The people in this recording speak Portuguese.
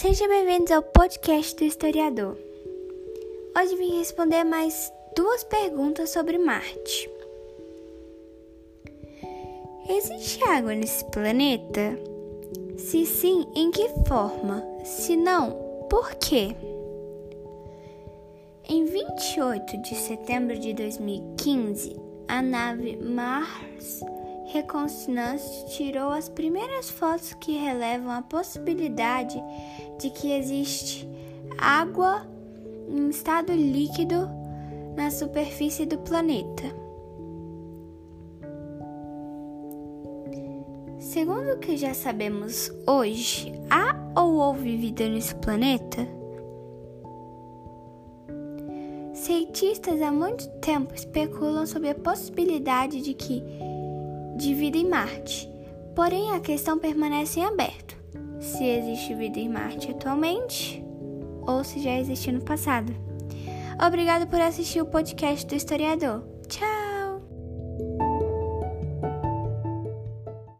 Sejam bem-vindos ao podcast do historiador. Hoje vim responder mais duas perguntas sobre Marte. Existe água nesse planeta? Se sim, em que forma? Se não, por quê? Em 28 de setembro de 2015, a nave Mars Reconnaissance tirou as primeiras fotos que relevam a possibilidade de que existe água em estado líquido na superfície do planeta. Segundo o que já sabemos hoje, há ou houve vida nesse planeta? Cientistas há muito tempo especulam sobre a possibilidade de que de vida em Marte. Porém, a questão permanece em aberto: se existe vida em Marte atualmente ou se já existiu no passado. Obrigado por assistir o podcast do historiador. Tchau!